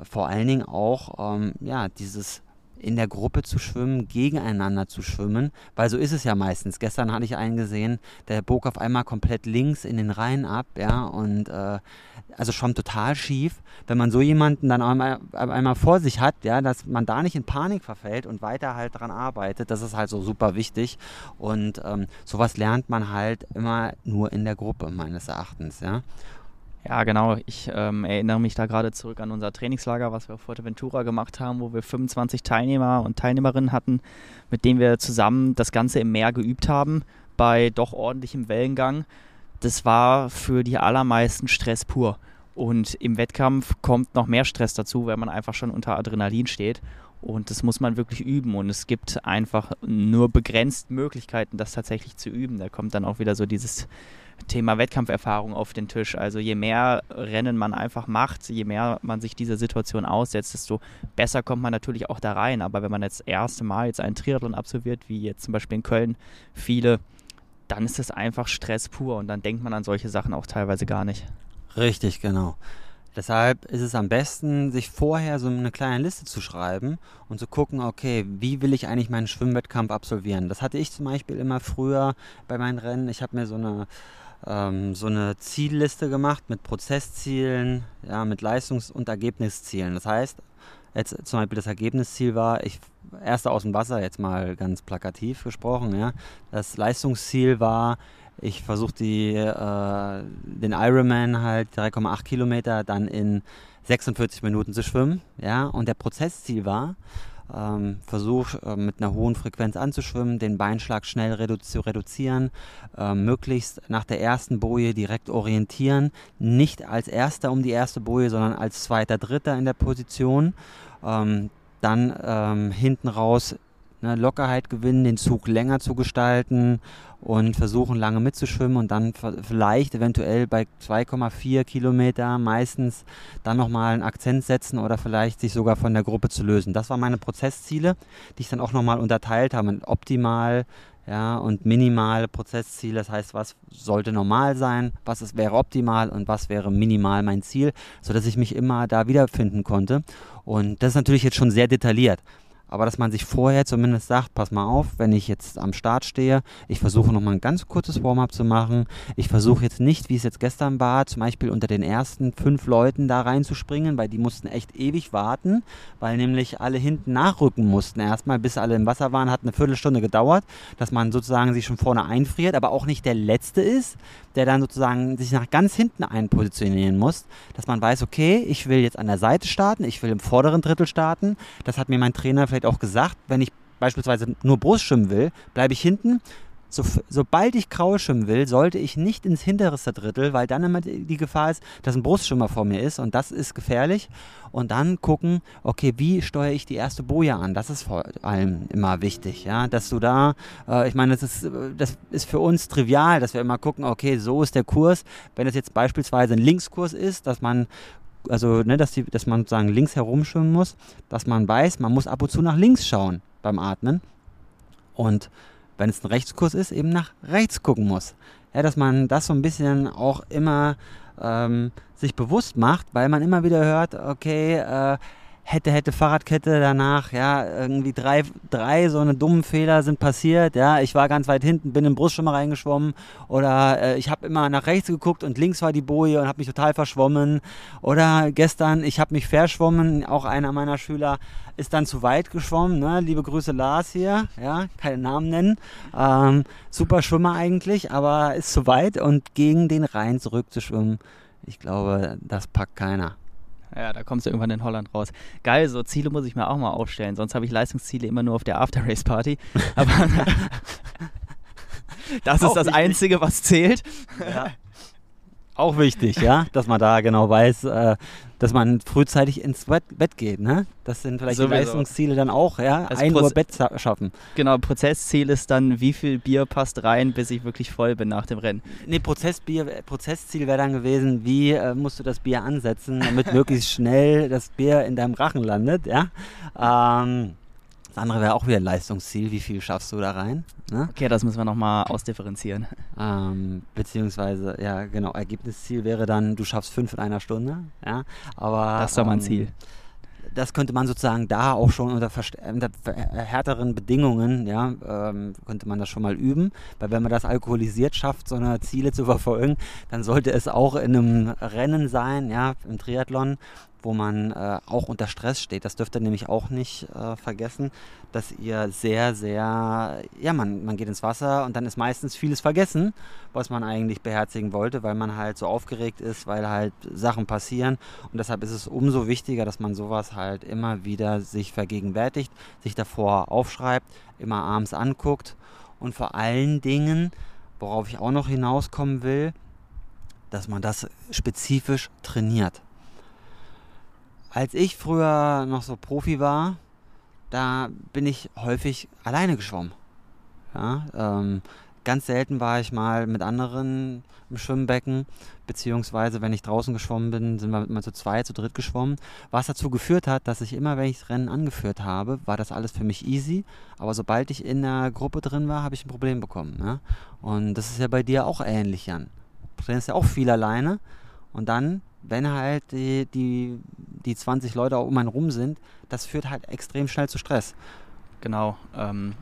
Vor allen Dingen auch, ähm, ja, dieses in der Gruppe zu schwimmen, gegeneinander zu schwimmen, weil so ist es ja meistens. Gestern hatte ich einen gesehen, der bog auf einmal komplett links in den Rhein ab, ja, und äh, also schon total schief. Wenn man so jemanden dann einmal, einmal vor sich hat, ja, dass man da nicht in Panik verfällt und weiter halt daran arbeitet, das ist halt so super wichtig. Und ähm, sowas lernt man halt immer nur in der Gruppe, meines Erachtens, ja. Ja, genau. Ich ähm, erinnere mich da gerade zurück an unser Trainingslager, was wir auf Fuerteventura gemacht haben, wo wir 25 Teilnehmer und Teilnehmerinnen hatten, mit denen wir zusammen das Ganze im Meer geübt haben, bei doch ordentlichem Wellengang. Das war für die allermeisten Stress pur. Und im Wettkampf kommt noch mehr Stress dazu, weil man einfach schon unter Adrenalin steht. Und das muss man wirklich üben. Und es gibt einfach nur begrenzt Möglichkeiten, das tatsächlich zu üben. Da kommt dann auch wieder so dieses Thema Wettkampferfahrung auf den Tisch. Also je mehr Rennen man einfach macht, je mehr man sich dieser Situation aussetzt, desto besser kommt man natürlich auch da rein. Aber wenn man jetzt das erste Mal jetzt einen Triathlon absolviert, wie jetzt zum Beispiel in Köln viele, dann ist es einfach Stress pur und dann denkt man an solche Sachen auch teilweise gar nicht. Richtig, genau. Deshalb ist es am besten, sich vorher so eine kleine Liste zu schreiben und zu gucken, okay, wie will ich eigentlich meinen Schwimmwettkampf absolvieren? Das hatte ich zum Beispiel immer früher bei meinen Rennen. Ich habe mir so eine, ähm, so eine Zielliste gemacht mit Prozesszielen, ja, mit Leistungs- und Ergebniszielen. Das heißt, jetzt zum Beispiel das Ergebnisziel war, ich erste aus dem Wasser, jetzt mal ganz plakativ gesprochen, ja. Das Leistungsziel war, ich versuche äh, den Ironman halt 3,8 Kilometer dann in 46 Minuten zu schwimmen. Ja? Und der Prozessziel war, ähm, Versuch äh, mit einer hohen Frequenz anzuschwimmen, den Beinschlag schnell redu zu reduzieren, äh, möglichst nach der ersten Boje direkt orientieren, nicht als erster um die erste Boje, sondern als zweiter, dritter in der Position. Ähm, dann ähm, hinten raus ne, Lockerheit gewinnen, den Zug länger zu gestalten und versuchen lange mitzuschwimmen und dann vielleicht eventuell bei 2,4 Kilometer meistens dann nochmal einen Akzent setzen oder vielleicht sich sogar von der Gruppe zu lösen. Das waren meine Prozessziele, die ich dann auch nochmal unterteilt habe in optimal ja, und minimal Prozessziele. Das heißt, was sollte normal sein, was ist, wäre optimal und was wäre minimal mein Ziel, sodass ich mich immer da wiederfinden konnte. Und das ist natürlich jetzt schon sehr detailliert aber dass man sich vorher zumindest sagt, pass mal auf, wenn ich jetzt am Start stehe, ich versuche nochmal ein ganz kurzes Warm-up zu machen. Ich versuche jetzt nicht, wie es jetzt gestern war, zum Beispiel unter den ersten fünf Leuten da reinzuspringen, weil die mussten echt ewig warten, weil nämlich alle hinten nachrücken mussten. Erstmal, bis alle im Wasser waren, hat eine Viertelstunde gedauert, dass man sozusagen sich schon vorne einfriert, aber auch nicht der Letzte ist, der dann sozusagen sich nach ganz hinten einpositionieren muss, dass man weiß, okay, ich will jetzt an der Seite starten, ich will im vorderen Drittel starten. Das hat mir mein Trainer vielleicht auch gesagt, wenn ich beispielsweise nur Brust schwimmen will, bleibe ich hinten, so, sobald ich Kraul schwimmen will, sollte ich nicht ins hinterste Drittel, weil dann immer die Gefahr ist, dass ein Brustschwimmer vor mir ist und das ist gefährlich. Und dann gucken, okay, wie steuere ich die erste Boje an? Das ist vor allem immer wichtig, ja, dass du da, äh, ich meine, das ist, das ist für uns trivial, dass wir immer gucken, okay, so ist der Kurs. Wenn es jetzt beispielsweise ein Linkskurs ist, dass man also ne, dass, die, dass man sozusagen links herumschwimmen muss, dass man weiß, man muss ab und zu nach links schauen beim Atmen. Und wenn es ein Rechtskurs ist, eben nach rechts gucken muss. Ja, dass man das so ein bisschen auch immer ähm, sich bewusst macht, weil man immer wieder hört, okay, äh, hätte, hätte Fahrradkette danach, ja, irgendwie drei, drei so eine dummen Fehler sind passiert, ja, ich war ganz weit hinten, bin im Brustschwimmer reingeschwommen oder äh, ich habe immer nach rechts geguckt und links war die Boje und habe mich total verschwommen oder gestern, ich habe mich verschwommen, auch einer meiner Schüler ist dann zu weit geschwommen, ne? liebe Grüße Lars hier, ja, keine Namen nennen, ähm, super Schwimmer eigentlich, aber ist zu weit und gegen den Rhein zurückzuschwimmen, ich glaube, das packt keiner. Ja, da kommst du irgendwann in Holland raus. Geil, so Ziele muss ich mir auch mal aufstellen. Sonst habe ich Leistungsziele immer nur auf der After-Race-Party. (laughs) Aber (laughs) das ist das wichtig. Einzige, was zählt. Ja. Auch wichtig, ja, (laughs) dass man da genau weiß, äh, dass man frühzeitig ins Bett, geht, ne? Das sind vielleicht Sowieso. die Leistungsziele dann auch, ja, also ein Uhr Bett schaffen. Genau, Prozessziel ist dann, wie viel Bier passt rein, bis ich wirklich voll bin nach dem Rennen. Nee, Prozessbier, Prozessziel wäre dann gewesen, wie äh, musst du das Bier ansetzen, damit (laughs) möglichst schnell das Bier in deinem Rachen landet, ja? Ähm, das andere wäre auch wieder ein Leistungsziel. Wie viel schaffst du da rein? Ne? Okay, das müssen wir nochmal ausdifferenzieren. Ähm, beziehungsweise, ja, genau, Ergebnisziel wäre dann, du schaffst fünf in einer Stunde. Ja, aber, das ist doch mein ähm, Ziel. Das könnte man sozusagen da auch schon unter, unter härteren Bedingungen, ja, ähm, könnte man das schon mal üben. Weil wenn man das alkoholisiert schafft, so eine Ziele zu verfolgen, dann sollte es auch in einem Rennen sein, ja, im Triathlon, wo man äh, auch unter Stress steht. Das dürft ihr nämlich auch nicht äh, vergessen, dass ihr sehr, sehr, ja, man, man geht ins Wasser und dann ist meistens vieles vergessen, was man eigentlich beherzigen wollte, weil man halt so aufgeregt ist, weil halt Sachen passieren. Und deshalb ist es umso wichtiger, dass man sowas halt immer wieder sich vergegenwärtigt, sich davor aufschreibt, immer abends anguckt und vor allen Dingen, worauf ich auch noch hinauskommen will, dass man das spezifisch trainiert als ich früher noch so Profi war, da bin ich häufig alleine geschwommen. Ja, ähm, ganz selten war ich mal mit anderen im Schwimmbecken, beziehungsweise wenn ich draußen geschwommen bin, sind wir mal zu zweit, zu dritt geschwommen. Was dazu geführt hat, dass ich immer, wenn ich das Rennen angeführt habe, war das alles für mich easy. Aber sobald ich in der Gruppe drin war, habe ich ein Problem bekommen. Ne? Und das ist ja bei dir auch ähnlich, Jan. Du trainierst ja auch viel alleine. Und dann, wenn halt die, die, die 20 Leute um einen rum sind, das führt halt extrem schnell zu Stress. Genau. Ähm,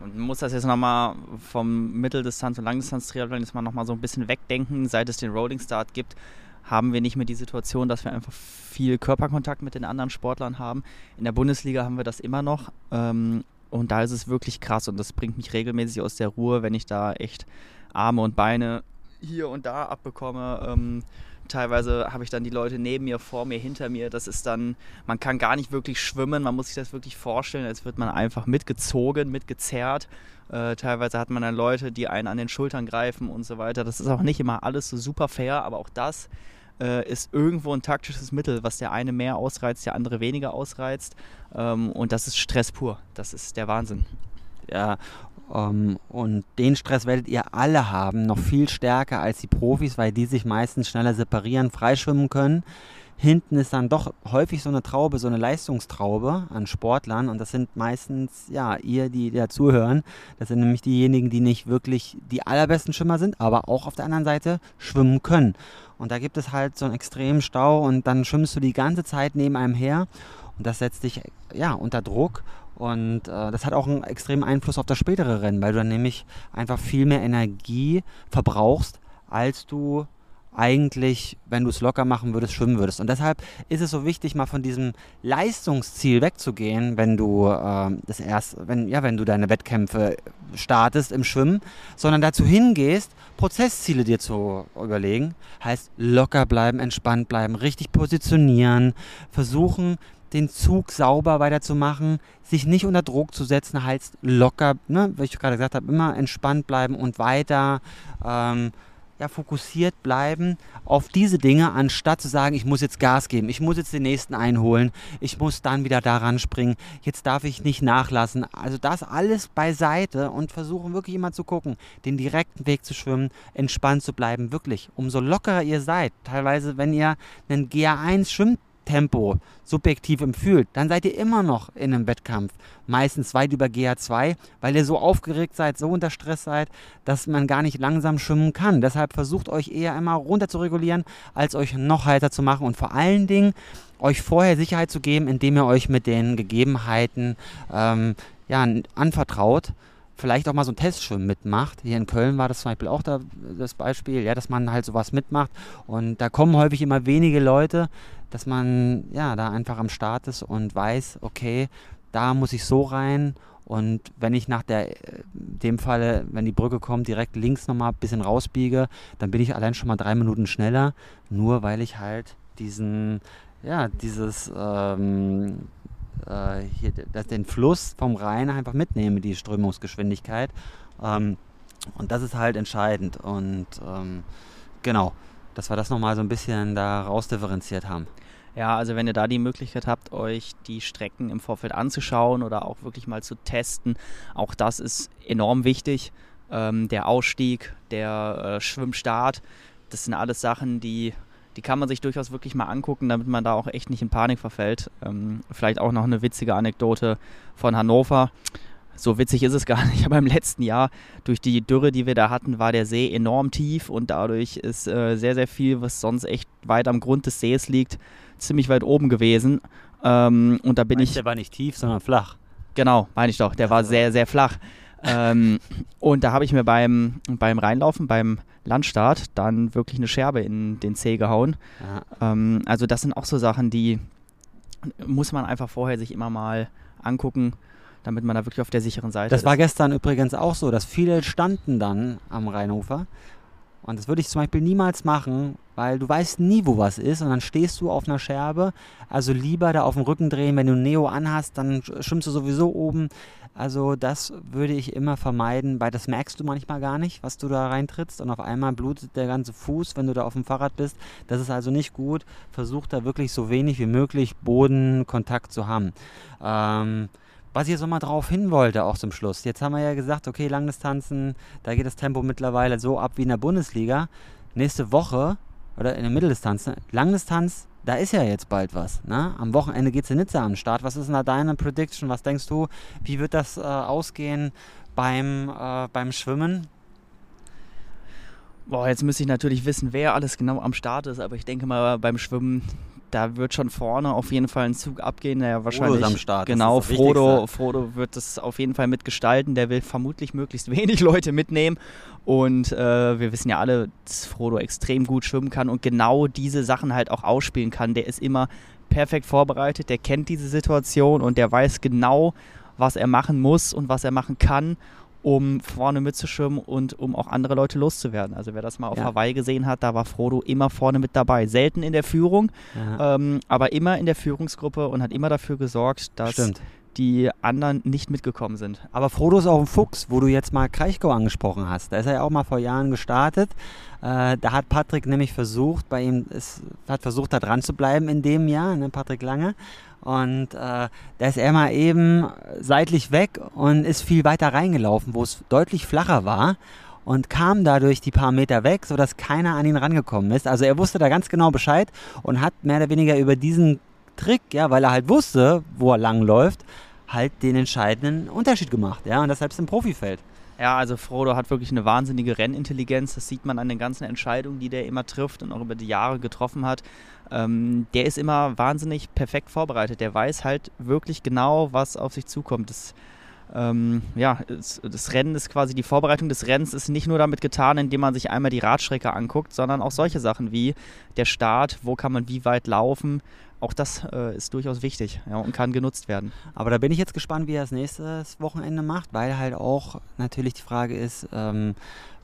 man muss das jetzt nochmal vom Mitteldistanz- und Langdistanz-Triathlon jetzt mal nochmal so ein bisschen wegdenken. Seit es den Rolling Start gibt, haben wir nicht mehr die Situation, dass wir einfach viel Körperkontakt mit den anderen Sportlern haben. In der Bundesliga haben wir das immer noch. Ähm, und da ist es wirklich krass und das bringt mich regelmäßig aus der Ruhe, wenn ich da echt Arme und Beine hier und da abbekomme. Ähm, teilweise habe ich dann die Leute neben mir, vor mir, hinter mir. Das ist dann, man kann gar nicht wirklich schwimmen, man muss sich das wirklich vorstellen, als wird man einfach mitgezogen, mitgezerrt. Äh, teilweise hat man dann Leute, die einen an den Schultern greifen und so weiter. Das ist auch nicht immer alles so super fair, aber auch das äh, ist irgendwo ein taktisches Mittel, was der eine mehr ausreizt, der andere weniger ausreizt. Ähm, und das ist Stress pur. Das ist der Wahnsinn. Ja, ähm, und den Stress werdet ihr alle haben, noch viel stärker als die Profis, weil die sich meistens schneller separieren, freischwimmen können. Hinten ist dann doch häufig so eine Traube, so eine Leistungstraube an Sportlern und das sind meistens, ja, ihr, die da zuhören, das sind nämlich diejenigen, die nicht wirklich die allerbesten Schwimmer sind, aber auch auf der anderen Seite schwimmen können. Und da gibt es halt so einen extremen Stau und dann schwimmst du die ganze Zeit neben einem her und das setzt dich ja unter Druck und äh, das hat auch einen extremen Einfluss auf das spätere Rennen, weil du dann nämlich einfach viel mehr Energie verbrauchst, als du eigentlich, wenn du es locker machen würdest, schwimmen würdest. Und deshalb ist es so wichtig, mal von diesem Leistungsziel wegzugehen, wenn du äh, das erst, wenn, ja, wenn du deine Wettkämpfe startest im Schwimmen, sondern dazu hingehst, Prozessziele dir zu überlegen. Heißt locker bleiben, entspannt bleiben, richtig positionieren, versuchen, den Zug sauber weiterzumachen, sich nicht unter Druck zu setzen, heißt locker, ne, wie ich gerade gesagt habe, immer entspannt bleiben und weiter ähm, ja, fokussiert bleiben auf diese Dinge, anstatt zu sagen, ich muss jetzt Gas geben, ich muss jetzt den nächsten einholen, ich muss dann wieder daran springen, jetzt darf ich nicht nachlassen. Also das alles beiseite und versuchen wirklich immer zu gucken, den direkten Weg zu schwimmen, entspannt zu bleiben, wirklich. Umso lockerer ihr seid, teilweise wenn ihr einen GA1 schwimmt, Tempo subjektiv empfühlt, dann seid ihr immer noch in einem Wettkampf. Meistens weit über GA2, weil ihr so aufgeregt seid, so unter Stress seid, dass man gar nicht langsam schwimmen kann. Deshalb versucht euch eher immer runter zu regulieren, als euch noch heiter zu machen und vor allen Dingen euch vorher Sicherheit zu geben, indem ihr euch mit den Gegebenheiten ähm, ja, anvertraut vielleicht auch mal so ein Testschwimmen mitmacht. Hier in Köln war das zum Beispiel auch da, das Beispiel, ja, dass man halt sowas mitmacht. Und da kommen häufig immer wenige Leute, dass man ja da einfach am Start ist und weiß, okay, da muss ich so rein. Und wenn ich nach der, dem Falle, wenn die Brücke kommt, direkt links nochmal ein bisschen rausbiege, dann bin ich allein schon mal drei Minuten schneller, nur weil ich halt diesen, ja, dieses ähm, äh, hier, das, den Fluss vom Rhein einfach mitnehme, die Strömungsgeschwindigkeit. Ähm, und das ist halt entscheidend. Und ähm, genau, dass wir das nochmal so ein bisschen da rausdifferenziert haben. Ja, also wenn ihr da die Möglichkeit habt, euch die Strecken im Vorfeld anzuschauen oder auch wirklich mal zu testen, auch das ist enorm wichtig. Ähm, der Ausstieg, der äh, Schwimmstart, das sind alles Sachen, die die kann man sich durchaus wirklich mal angucken, damit man da auch echt nicht in Panik verfällt. Ähm, vielleicht auch noch eine witzige Anekdote von Hannover. So witzig ist es (laughs) gar nicht, aber im letzten Jahr durch die Dürre, die wir da hatten, war der See enorm tief und dadurch ist äh, sehr, sehr viel, was sonst echt weit am Grund des Sees liegt, ziemlich weit oben gewesen. Ähm, und da bin Meinst, ich. Der war nicht tief, sondern flach. Genau, meine ich doch. Der war sehr, sehr flach. ähm, und da habe ich mir beim, beim Reinlaufen, beim Landstart dann wirklich eine Scherbe in den Zeh gehauen. Ja. Ähm, also das sind auch so Sachen, die muss man einfach vorher sich immer mal angucken, damit man da wirklich auf der sicheren Seite das ist. Das war gestern übrigens auch so, dass viele standen dann am Rheinhofer. Und das würde ich zum Beispiel niemals machen, weil du weißt nie, wo was ist und dann stehst du auf einer Scherbe. Also lieber da auf den Rücken drehen, wenn du Neo anhast, dann schwimmst du sowieso oben. Also das würde ich immer vermeiden, weil das merkst du manchmal gar nicht, was du da reintrittst und auf einmal blutet der ganze Fuß, wenn du da auf dem Fahrrad bist. Das ist also nicht gut. Versuch da wirklich so wenig wie möglich Bodenkontakt zu haben. Ähm, was ich so mal drauf hin wollte, auch zum Schluss. Jetzt haben wir ja gesagt, okay, Langdistanzen, da geht das Tempo mittlerweile so ab wie in der Bundesliga. Nächste Woche oder in der Mitteldistanz, ne? Langdistanz, da ist ja jetzt bald was. Ne? Am Wochenende geht es in Nizza am Start. Was ist denn da deine Prediction? Was denkst du, wie wird das äh, ausgehen beim, äh, beim Schwimmen? Boah, jetzt müsste ich natürlich wissen, wer alles genau am Start ist, aber ich denke mal beim Schwimmen, da wird schon vorne auf jeden Fall ein Zug abgehen, der wahrscheinlich Frodo ist am Start. genau Frodo. Frodo wird das auf jeden Fall mitgestalten. Der will vermutlich möglichst (laughs) wenig Leute mitnehmen und äh, wir wissen ja alle, dass Frodo extrem gut schwimmen kann und genau diese Sachen halt auch ausspielen kann. Der ist immer perfekt vorbereitet, der kennt diese Situation und der weiß genau, was er machen muss und was er machen kann um vorne mitzuschwimmen und um auch andere Leute loszuwerden. Also wer das mal auf Ja. Hawaii gesehen hat, da war Frodo immer vorne mit dabei. Selten in der Führung, ähm, aber immer in der Führungsgruppe und hat immer dafür gesorgt, dass stimmt. die anderen nicht mitgekommen sind. Aber Frodo ist auch ein Fuchs, wo du jetzt mal Kraichgau angesprochen hast. Da ist er ja auch mal vor Jahren gestartet. Äh, da hat Patrick nämlich versucht, bei ihm ist, hat versucht, da dran zu bleiben in dem Jahr, ne, Patrick Lange. Und äh, da ist er mal eben seitlich weg und ist viel weiter reingelaufen, wo es deutlich flacher war und kam dadurch die paar Meter weg, sodass keiner an ihn rangekommen ist. Also er wusste da ganz genau Bescheid und hat mehr oder weniger über diesen Trick, ja, weil er halt wusste, wo er lang läuft, halt den entscheidenden Unterschied gemacht, ja, und das selbst im Profifeld. Ja, also Frodo hat wirklich eine wahnsinnige Rennintelligenz. Das sieht man an den ganzen Entscheidungen, die der immer trifft und auch über die Jahre getroffen hat. Ähm, der ist immer wahnsinnig perfekt vorbereitet. Der weiß halt wirklich genau, was auf sich zukommt. Das, ähm, ja, das Rennen ist quasi die Vorbereitung des Rennens ist nicht nur damit getan, indem man sich einmal die Radstrecke anguckt, sondern auch solche Sachen wie der Start, wo kann man wie weit laufen. Auch das äh, ist durchaus wichtig ja, und kann genutzt werden. Aber da bin ich jetzt gespannt, wie er es nächstes Wochenende macht, weil halt auch natürlich die Frage ist, ähm,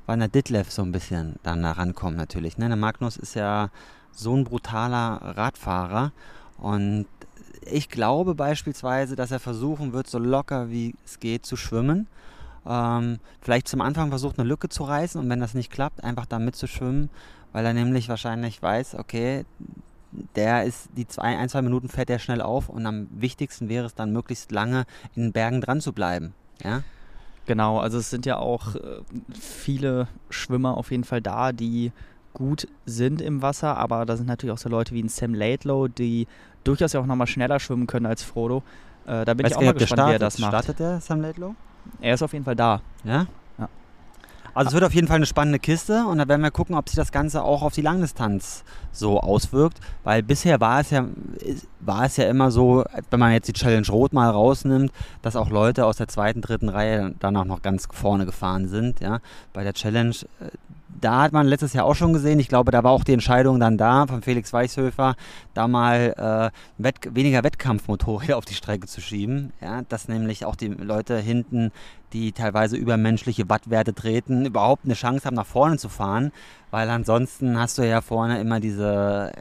wann der Ditlev so ein bisschen dann da rankommt natürlich. Ne? Der Magnus ist ja so ein brutaler Radfahrer und ich glaube beispielsweise, dass er versuchen wird, so locker wie es geht zu schwimmen. Ähm, vielleicht zum Anfang versucht, eine Lücke zu reißen und wenn das nicht klappt, einfach da mitzuschwimmen, weil er nämlich wahrscheinlich weiß, okay, der ist die zwei, ein, zwei Minuten fährt er schnell auf und am wichtigsten wäre es dann möglichst lange in den Bergen dran zu bleiben. Ja? Genau, also es sind ja auch äh, viele Schwimmer auf jeden Fall da, die gut sind im Wasser, aber da sind natürlich auch so Leute wie ein Sam Laidlow, die durchaus ja auch nochmal schneller schwimmen können als Frodo. Äh, da bin Weiß ich auch mal der gespannt, wie er das macht. Startet der Sam Laidlow? Er ist auf jeden Fall da. Ja? Also es wird auf jeden Fall eine spannende Kiste und da werden wir gucken, ob sich das Ganze auch auf die Langdistanz so auswirkt, weil bisher war es ja war es ja immer so, wenn man jetzt die Challenge Rot mal rausnimmt, dass auch Leute aus der zweiten, dritten Reihe dann auch noch ganz vorne gefahren sind, ja. Bei der Challenge äh, da hat man letztes Jahr auch schon gesehen, ich glaube, da war auch die Entscheidung dann da von Felix Weichshöfer, da mal äh, Wett weniger Wettkampfmotorräder auf die Strecke zu schieben. Ja, dass nämlich auch die Leute hinten, die teilweise übermenschliche Wattwerte treten, überhaupt eine Chance haben, nach vorne zu fahren, weil ansonsten hast du ja vorne immer diese,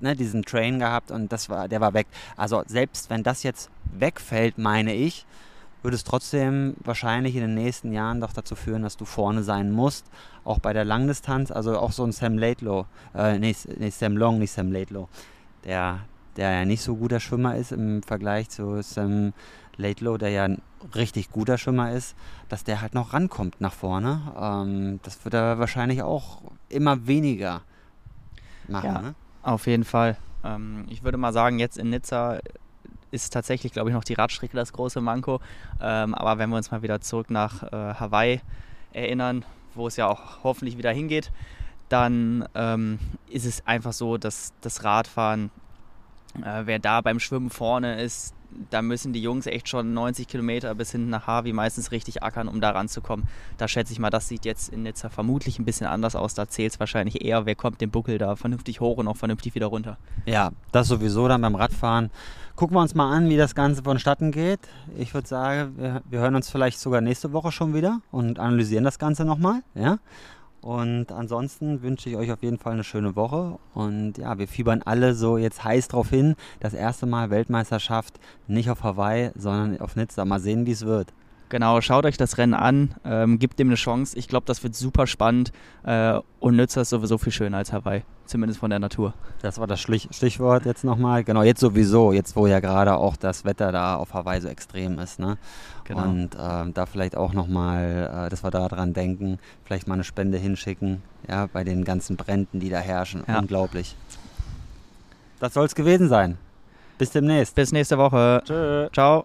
ne, diesen Train gehabt und das war, der war weg. Also selbst wenn das jetzt wegfällt, meine ich, würde es trotzdem wahrscheinlich in den nächsten Jahren doch dazu führen, dass du vorne sein musst, auch bei der Langdistanz. Also auch so ein Sam Laidlow, äh, nee, nee, Sam Long, nicht Sam Laidlow, der, der ja nicht so guter Schwimmer ist im Vergleich zu Sam Laidlow, der ja ein richtig guter Schwimmer ist, dass der halt noch rankommt nach vorne. Ähm, das wird er wahrscheinlich auch immer weniger machen. Ja. Ne? Auf jeden Fall. Ähm, ich würde mal sagen, jetzt in Nizza ist tatsächlich, glaube ich, noch die Radstrecke das große Manko. Ähm, aber wenn wir uns mal wieder zurück nach äh, Hawaii erinnern, wo es ja auch hoffentlich wieder hingeht, dann ähm, ist es einfach so, dass das Radfahren, äh, wer da beim Schwimmen vorne ist, da müssen die Jungs echt schon 90 Kilometer bis hinten nach Harvey meistens richtig ackern, um da ranzukommen. Da schätze ich mal, das sieht jetzt in Nizza vermutlich ein bisschen anders aus. Da zählt es wahrscheinlich eher, wer kommt den Buckel da vernünftig hoch und auch vernünftig wieder runter. Ja, das sowieso dann beim Radfahren. Gucken wir uns mal an, wie das Ganze vonstatten geht. Ich würde sagen, wir, wir hören uns vielleicht sogar nächste Woche schon wieder und analysieren das Ganze nochmal. Ja? Und ansonsten wünsche ich euch auf jeden Fall eine schöne Woche. Und ja, wir fiebern alle so jetzt heiß drauf hin. Das erste Mal Weltmeisterschaft nicht auf Hawaii, sondern auf Nizza. Mal sehen, wie es wird. Genau, schaut euch das Rennen an, ähm, gebt dem eine Chance. Ich glaube, das wird super spannend äh, und Nizza ist sowieso viel schöner als Hawaii, zumindest von der Natur. Das war das Stichwort jetzt nochmal. Genau, jetzt sowieso, jetzt wo ja gerade auch das Wetter da auf Hawaii so extrem ist. Ne? Genau. Und ähm, da vielleicht auch nochmal, äh, dass wir daran denken, vielleicht mal eine Spende hinschicken, ja, bei den ganzen Bränden, die da herrschen. Ja. Unglaublich. Das soll es gewesen sein. Bis demnächst. Bis nächste Woche. Tschö. Ciao.